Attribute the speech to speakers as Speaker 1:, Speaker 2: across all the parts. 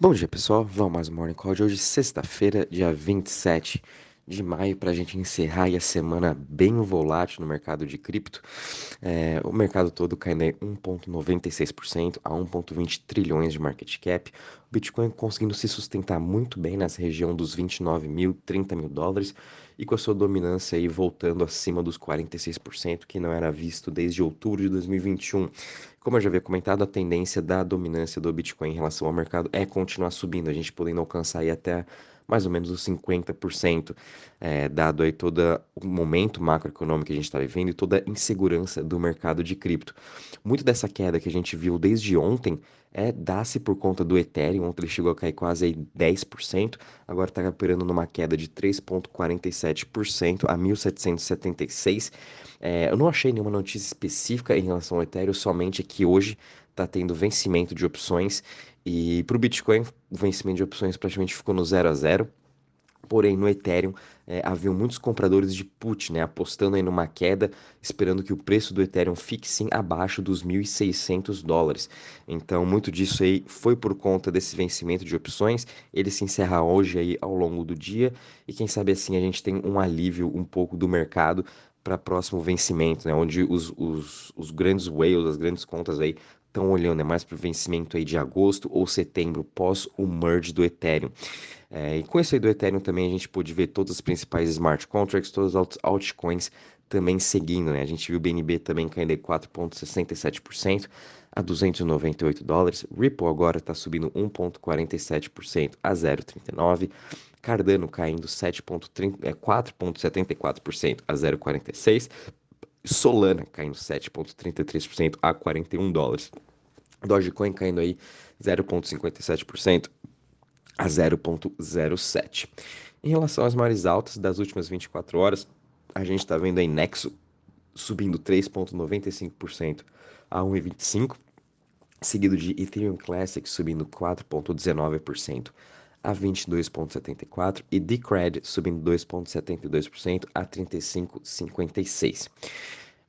Speaker 1: Bom dia, pessoal. Vamos mais um Morning Call de hoje, sexta-feira, dia 27 de maio, para a gente encerrar a semana bem volátil no mercado de cripto. É, o mercado todo caindo em 1,96% a 1,20 trilhões de market cap. O Bitcoin conseguindo se sustentar muito bem nessa região dos 29 mil, 30 mil dólares e com a sua dominância aí voltando acima dos 46%, que não era visto desde outubro de 2021. Como eu já havia comentado, a tendência da dominância do Bitcoin em relação ao mercado é continuar subindo, a gente podendo alcançar aí até mais ou menos os 50%, é, dado aí todo o momento macroeconômico que a gente está vivendo e toda a insegurança do mercado de cripto. Muito dessa queda que a gente viu desde ontem é dá-se por conta do Ethereum, ontem ele chegou a cair quase aí 10%, agora está operando numa queda de 3,47% a 1.776. É, eu não achei nenhuma notícia específica em relação ao Ethereum, somente que hoje está tendo vencimento de opções e para o Bitcoin o vencimento de opções praticamente ficou no 0 a 0. Porém, no Ethereum, é, haviam muitos compradores de put, né, apostando aí numa queda, esperando que o preço do Ethereum fique sim abaixo dos 1.600 dólares. Então, muito disso aí foi por conta desse vencimento de opções. Ele se encerra hoje aí ao longo do dia e quem sabe assim a gente tem um alívio um pouco do mercado para próximo vencimento, né, onde os, os, os grandes whales, as grandes contas aí estão olhando é mais para o vencimento aí de agosto ou setembro, pós o merge do Ethereum. É, e com isso aí do Ethereum também a gente pôde ver todas as principais smart contracts, todas as altcoins também seguindo, né? A gente viu o BNB também caindo 4,67% a 298 dólares. Ripple agora está subindo 1,47% a 0,39. Cardano caindo 4,74% é, a 0,46. Solana caindo 7,33% a 41 dólares. Dogecoin caindo aí 0,57% a 0,07. Em relação às maiores altas das últimas 24 horas, a gente está vendo aí Nexo subindo 3,95% a 1,25, seguido de Ethereum Classic subindo 4,19% a 22,74% e Decred subindo 2,72% a 35,56%.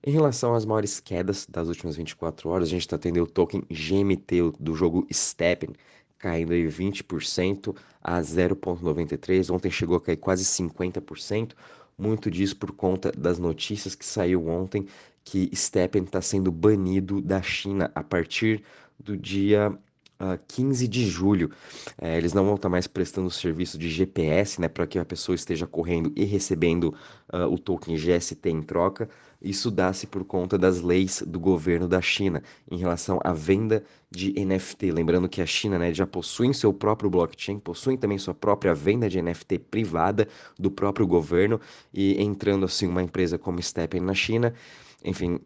Speaker 1: Em relação às maiores quedas das últimas 24 horas, a gente está tendo o token GMT do jogo Steppen caindo aí 20% a 0,93. Ontem chegou a cair quase 50%. Muito disso por conta das notícias que saiu ontem que Steppen está sendo banido da China a partir do dia uh, 15 de julho. É, eles não vão estar mais prestando serviço de GPS, né, para que a pessoa esteja correndo e recebendo uh, o token GST em troca. Isso dá-se por conta das leis do governo da China em relação à venda de NFT. Lembrando que a China né, já possui seu próprio blockchain, possui também sua própria venda de NFT privada do próprio governo e entrando assim uma empresa como Steppen na China, enfim,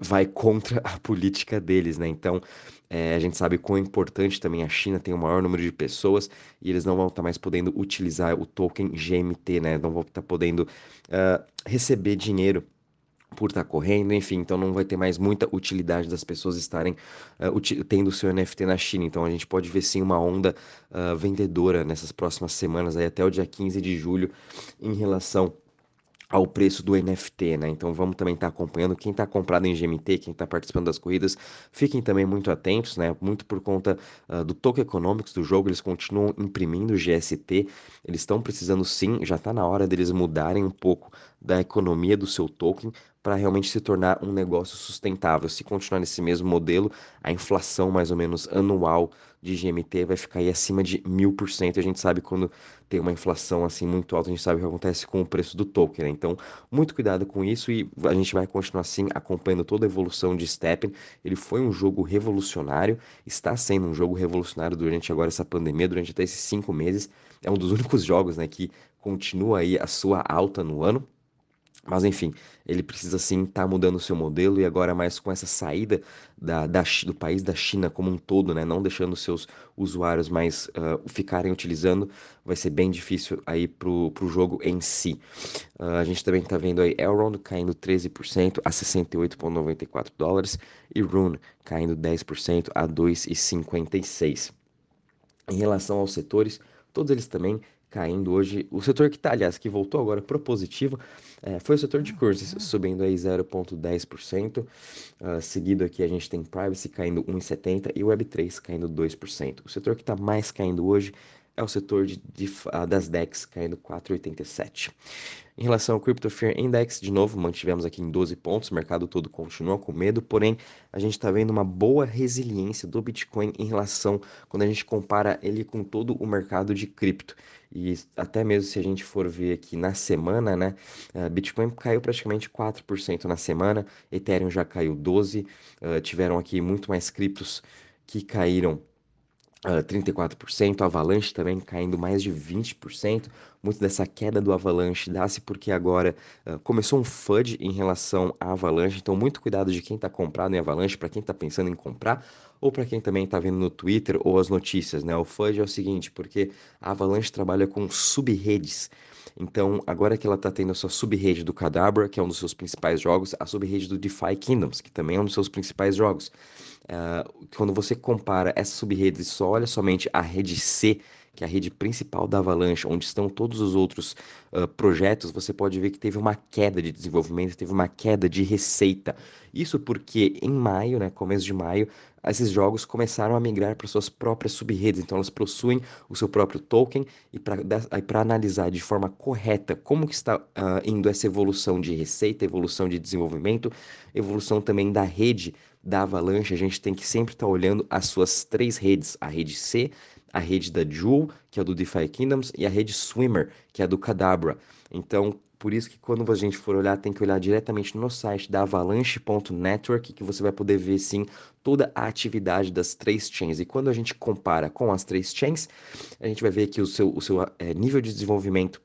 Speaker 1: vai contra a política deles, né? Então, é, a gente sabe quão importante também a China tem o maior número de pessoas e eles não vão estar mais podendo utilizar o token GMT, né? Não vão estar podendo uh, receber dinheiro por estar correndo, enfim, então não vai ter mais muita utilidade das pessoas estarem uh, tendo o seu NFT na China. Então a gente pode ver sim uma onda uh, vendedora nessas próximas semanas, aí até o dia 15 de julho, em relação ao preço do NFT, né? Então vamos também estar tá acompanhando quem está comprado em GMT, quem está participando das corridas, fiquem também muito atentos, né? Muito por conta uh, do token econômicos do jogo, eles continuam imprimindo GST, eles estão precisando sim, já está na hora deles mudarem um pouco da economia do seu token para realmente se tornar um negócio sustentável. Se continuar nesse mesmo modelo, a inflação mais ou menos anual de GMT vai ficar aí acima de mil por cento. A gente sabe quando tem uma inflação assim muito alta, a gente sabe o que acontece com o preço do token. Né? Então, muito cuidado com isso e a gente vai continuar assim acompanhando toda a evolução de Steppen. Ele foi um jogo revolucionário, está sendo um jogo revolucionário durante agora essa pandemia, durante até esses cinco meses. É um dos únicos jogos né, que continua aí a sua alta no ano. Mas enfim, ele precisa sim estar tá mudando o seu modelo e agora mais com essa saída da, da, do país da China como um todo, né? Não deixando seus usuários mais uh, ficarem utilizando, vai ser bem difícil aí pro, pro jogo em si. Uh, a gente também está vendo aí Elrond caindo 13% a 68,94 dólares e Rune caindo 10% a 2,56. Em relação aos setores, todos eles também caindo hoje. O setor que está, aliás, que voltou agora propositivo, é, foi o setor de cursos, subindo aí 0,10%. Uh, ah, seguido aqui a gente tem Privacy caindo 1,70% e Web3 caindo 2%. O setor que está mais caindo hoje é o setor de, de, uh, das DEX, caindo 4,87%. Em relação ao Crypto Fear Index, de novo, mantivemos aqui em 12 pontos, o mercado todo continua com medo, porém a gente está vendo uma boa resiliência do Bitcoin em relação, quando a gente compara ele com todo o mercado de cripto. E até mesmo se a gente for ver aqui na semana, né, uh, Bitcoin caiu praticamente 4% na semana, Ethereum já caiu 12%, uh, tiveram aqui muito mais criptos que caíram Uh, 34%, Avalanche também caindo mais de 20%. Muito dessa queda do Avalanche dá-se porque agora uh, começou um FUD em relação à Avalanche, então muito cuidado de quem está comprado em Avalanche, para quem está pensando em comprar, ou para quem também está vendo no Twitter ou as notícias, né? O FUD é o seguinte, porque a Avalanche trabalha com subredes. Então, agora que ela está tendo a sua subrede do Cadabra, que é um dos seus principais jogos, a subrede do DeFi Kingdoms, que também é um dos seus principais jogos. Uh, quando você compara essas subredes e só olha somente a rede C, que é a rede principal da Avalanche, onde estão todos os outros uh, projetos, você pode ver que teve uma queda de desenvolvimento, teve uma queda de receita. Isso porque em maio, né, começo de maio, esses jogos começaram a migrar para suas próprias subredes, então elas possuem o seu próprio token e para analisar de forma correta como que está uh, indo essa evolução de receita, evolução de desenvolvimento, evolução também da rede da Avalanche, a gente tem que sempre estar tá olhando as suas três redes, a rede C, a rede da Jewel, que é do DeFi Kingdoms, e a rede Swimmer, que é do Cadabra. Então, por isso que quando a gente for olhar, tem que olhar diretamente no site da avalanche.network, que você vai poder ver sim toda a atividade das três chains. E quando a gente compara com as três chains, a gente vai ver que o seu, o seu é, nível de desenvolvimento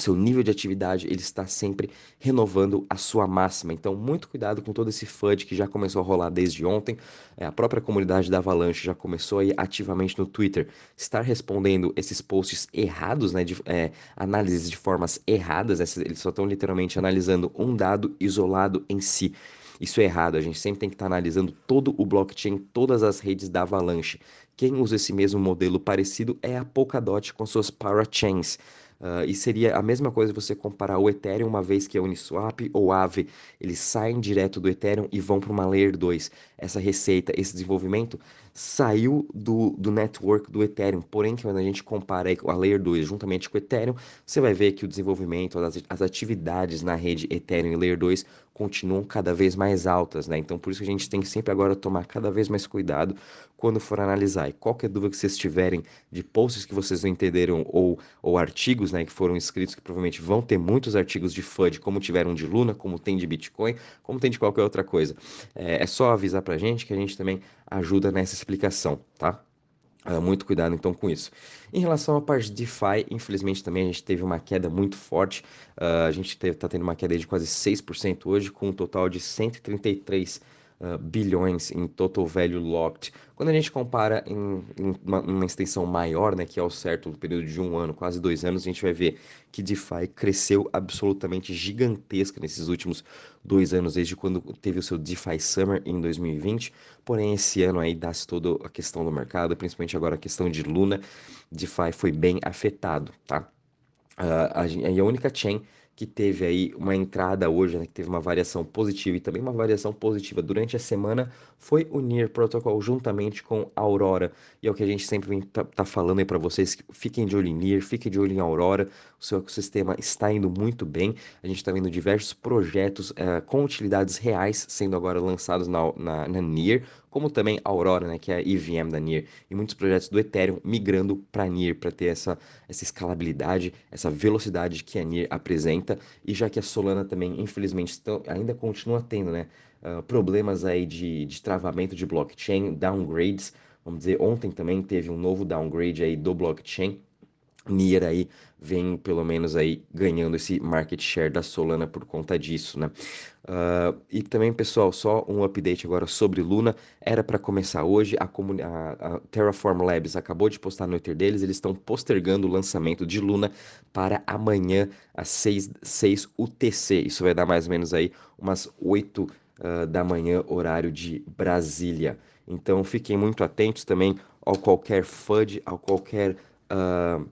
Speaker 1: seu nível de atividade ele está sempre renovando a sua máxima. Então, muito cuidado com todo esse FUD que já começou a rolar desde ontem. É, a própria comunidade da Avalanche já começou aí ativamente no Twitter estar respondendo esses posts errados, né, de é, análises de formas erradas. Eles só estão literalmente analisando um dado isolado em si. Isso é errado, a gente sempre tem que estar analisando todo o blockchain, todas as redes da Avalanche. Quem usa esse mesmo modelo parecido é a Polkadot com suas parachains. Uh, e seria a mesma coisa você comparar o Ethereum, uma vez que a Uniswap ou Aave, eles saem direto do Ethereum e vão para uma Layer 2. Essa receita, esse desenvolvimento saiu do, do network do Ethereum. Porém, quando a gente compara a Layer 2 juntamente com o Ethereum, você vai ver que o desenvolvimento, as, as atividades na rede Ethereum e Layer 2 continuam cada vez mais altas, né? Então, por isso que a gente tem que sempre agora tomar cada vez mais cuidado quando for analisar. E qualquer dúvida que vocês tiverem de posts que vocês não entenderam ou, ou artigos, né, que foram escritos, que provavelmente vão ter muitos artigos de FUD, como tiveram de Luna, como tem de Bitcoin, como tem de qualquer outra coisa. É, é só avisar pra gente que a gente também ajuda nessa explicação, tá? Uh, muito cuidado então com isso. Em relação à parte de DeFi, infelizmente também a gente teve uma queda muito forte. Uh, a gente está tendo uma queda de quase 6% hoje, com um total de 133 uh, bilhões em total value locked. Quando a gente compara em, em uma, uma, extensão maior, né, que é o certo, um período de um ano, quase dois anos, a gente vai ver que DeFi cresceu absolutamente gigantesca nesses últimos dois anos, desde quando teve o seu DeFi Summer em 2020. Porém, esse ano aí dá-se toda a questão do mercado, principalmente agora a questão de Luna, DeFi foi bem afetado, tá? Uh, a, a única chain que teve aí uma entrada hoje, né, que teve uma variação positiva e também uma variação positiva durante a semana, foi o NIR Protocol juntamente com a Aurora. E é o que a gente sempre vem tá, tá falando aí para vocês, fiquem de olho em NIR, fiquem de olho em Aurora, o seu ecossistema está indo muito bem, a gente está vendo diversos projetos uh, com utilidades reais sendo agora lançados na, na, na NIR, como também a Aurora, né, que é a EVM da NIR, e muitos projetos do Ethereum migrando para NIR para ter essa, essa escalabilidade, essa velocidade que a NIR apresenta, e já que a Solana também, infelizmente, ainda continua tendo né, uh, problemas aí de, de travamento de blockchain, downgrades, vamos dizer, ontem também teve um novo downgrade aí do blockchain, Nier aí vem pelo menos aí ganhando esse market share da Solana por conta disso, né? Uh, e também, pessoal, só um update agora sobre Luna. Era para começar hoje, a, a, a, Terraform Labs acabou de postar no Twitter deles, eles estão postergando o lançamento de Luna para amanhã às 6, 6 UTC. Isso vai dar mais ou menos aí umas 8 da manhã, horário de Brasília. Então fiquem muito atentos também ao qualquer FUD, ao qualquer... Uh,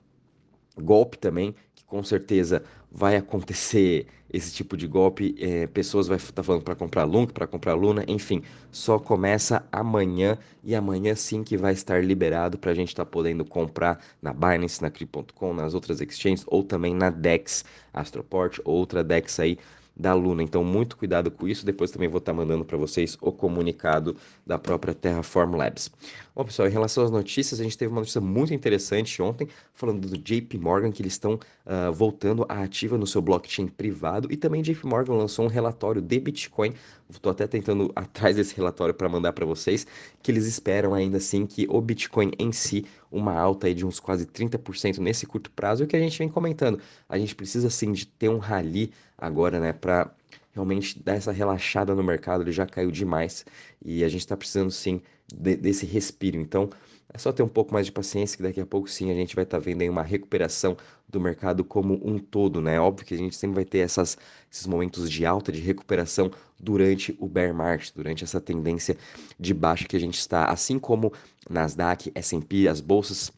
Speaker 1: golpe também, que com certeza vai acontecer esse tipo de golpe. É, pessoas vai estar tá falando para comprar Lunk, para comprar Luna, enfim, só começa amanhã e amanhã sim que vai estar liberado para a gente estar tá podendo comprar na Binance, na Crypto.com, nas outras exchanges ou também na Dex, Astroport, outra Dex aí da Luna. Então, muito cuidado com isso. Depois também vou estar mandando para vocês o comunicado da própria Terraform Labs. Bom, pessoal, em relação às notícias, a gente teve uma notícia muito interessante ontem, falando do JP Morgan, que eles estão uh, voltando à ativa no seu blockchain privado, e também JP Morgan lançou um relatório de Bitcoin. Estou até tentando atrás desse relatório para mandar para vocês, que eles esperam ainda assim que o Bitcoin em si, uma alta aí de uns quase 30% nesse curto prazo, e o que a gente vem comentando. A gente precisa sim de ter um rally agora, né, para realmente dar essa relaxada no mercado, ele já caiu demais e a gente está precisando sim de, desse respiro. Então, é só ter um pouco mais de paciência que daqui a pouco sim a gente vai estar tá vendo aí uma recuperação do mercado como um todo, né? Óbvio que a gente sempre vai ter essas, esses momentos de alta, de recuperação durante o bear market, durante essa tendência de baixa que a gente está, assim como Nasdaq, S&P, as bolsas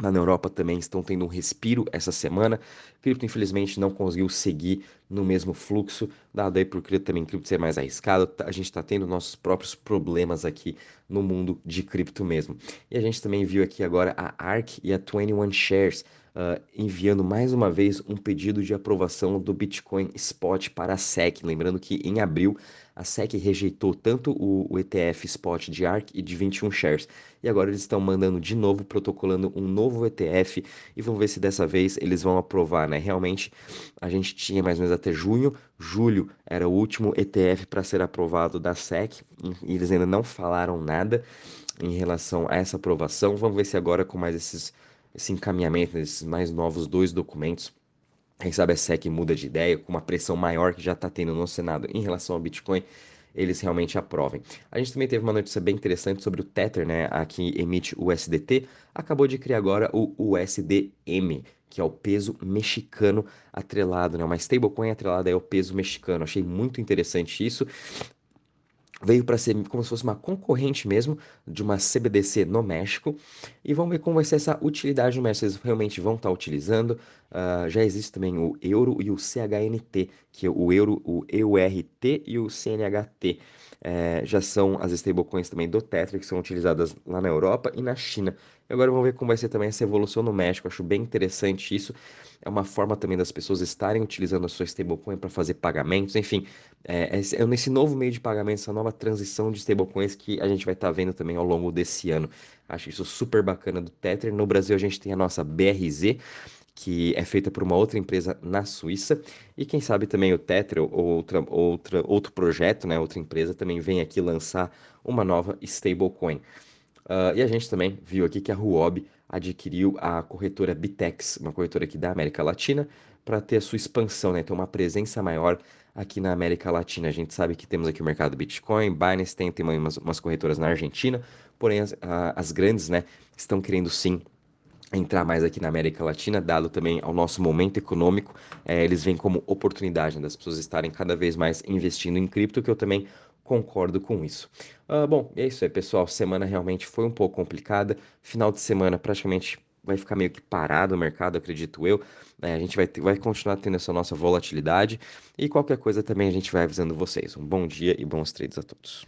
Speaker 1: na Europa também estão tendo um respiro essa semana. Cripto, infelizmente, não conseguiu seguir no mesmo fluxo, dado aí por também cripto ser mais arriscado. Tá, a gente está tendo nossos próprios problemas aqui no mundo de cripto mesmo. E a gente também viu aqui agora a ARK e a 21 Shares uh, enviando mais uma vez um pedido de aprovação do Bitcoin Spot para a SEC. Lembrando que em abril a SEC rejeitou tanto o, o, ETF Spot de ARK e de 21 Shares. E agora eles estão mandando de novo, protocolando um novo ETF e vamos ver se dessa vez eles vão aprovar, né? Realmente a gente tinha mais ou menos até junho, julho era o último ETF para ser aprovado da SEC e eles ainda não falaram nada em relação a essa aprovação. Vamos ver se agora com mais esses esse encaminhamento desses mais novos dois documentos. Quem sabe a SEC muda de ideia com uma pressão maior que já está tendo no Senado em relação ao Bitcoin, eles realmente aprovem. A gente também teve uma notícia bem interessante sobre o Tether, né, a que emite o USDT, acabou de criar agora o USDM, que é o peso mexicano atrelado, né, uma stablecoin atrelada ao peso mexicano. Achei muito interessante isso veio para ser como se fosse uma concorrente mesmo de uma CBDC no México. E vamos ver como vai ser essa utilidade no México. Eles realmente vão estar tá utilizando. Uh, já existe também o euro e o CHNT, que é o euro, o EURT e o CNHT. É, já são as stablecoins também do Tether, que são utilizadas lá na Europa e na China. E agora vamos ver como vai ser também essa evolução no México. Acho bem interessante isso. É uma forma também das pessoas estarem utilizando a sua stablecoin para fazer pagamentos. Enfim, é, é, nesse novo meio de pagamento, essa nova transição de stablecoins que a gente vai estar tá vendo também ao longo desse ano. Acho isso super bacana do Tether. No Brasil, a gente tem a nossa BRZ que é feita por uma outra empresa na Suíça. E quem sabe também o Tether ou outra, outra, outro projeto, né, outra empresa, também vem aqui lançar uma nova stablecoin. Uh, e a gente também viu aqui que a Huobi adquiriu a corretora Bitex, uma corretora aqui da América Latina, para ter a sua expansão, né, ter uma presença maior aqui na América Latina. A gente sabe que temos aqui o mercado Bitcoin, Binance tem, tem umas, umas corretoras na Argentina, porém as, as grandes né, estão querendo sim entrar mais aqui na América Latina, dado também ao nosso momento econômico, é, eles vêm como oportunidade né, das pessoas estarem cada vez mais investindo em cripto, que eu também concordo com isso. Uh, bom, é isso aí, pessoal. Semana realmente foi um pouco complicada. Final de semana praticamente vai ficar meio que parado o mercado, acredito eu. É, a gente vai, ter, vai continuar tendo essa nossa volatilidade e qualquer coisa também a gente vai avisando vocês. Um bom dia e bons trades a todos.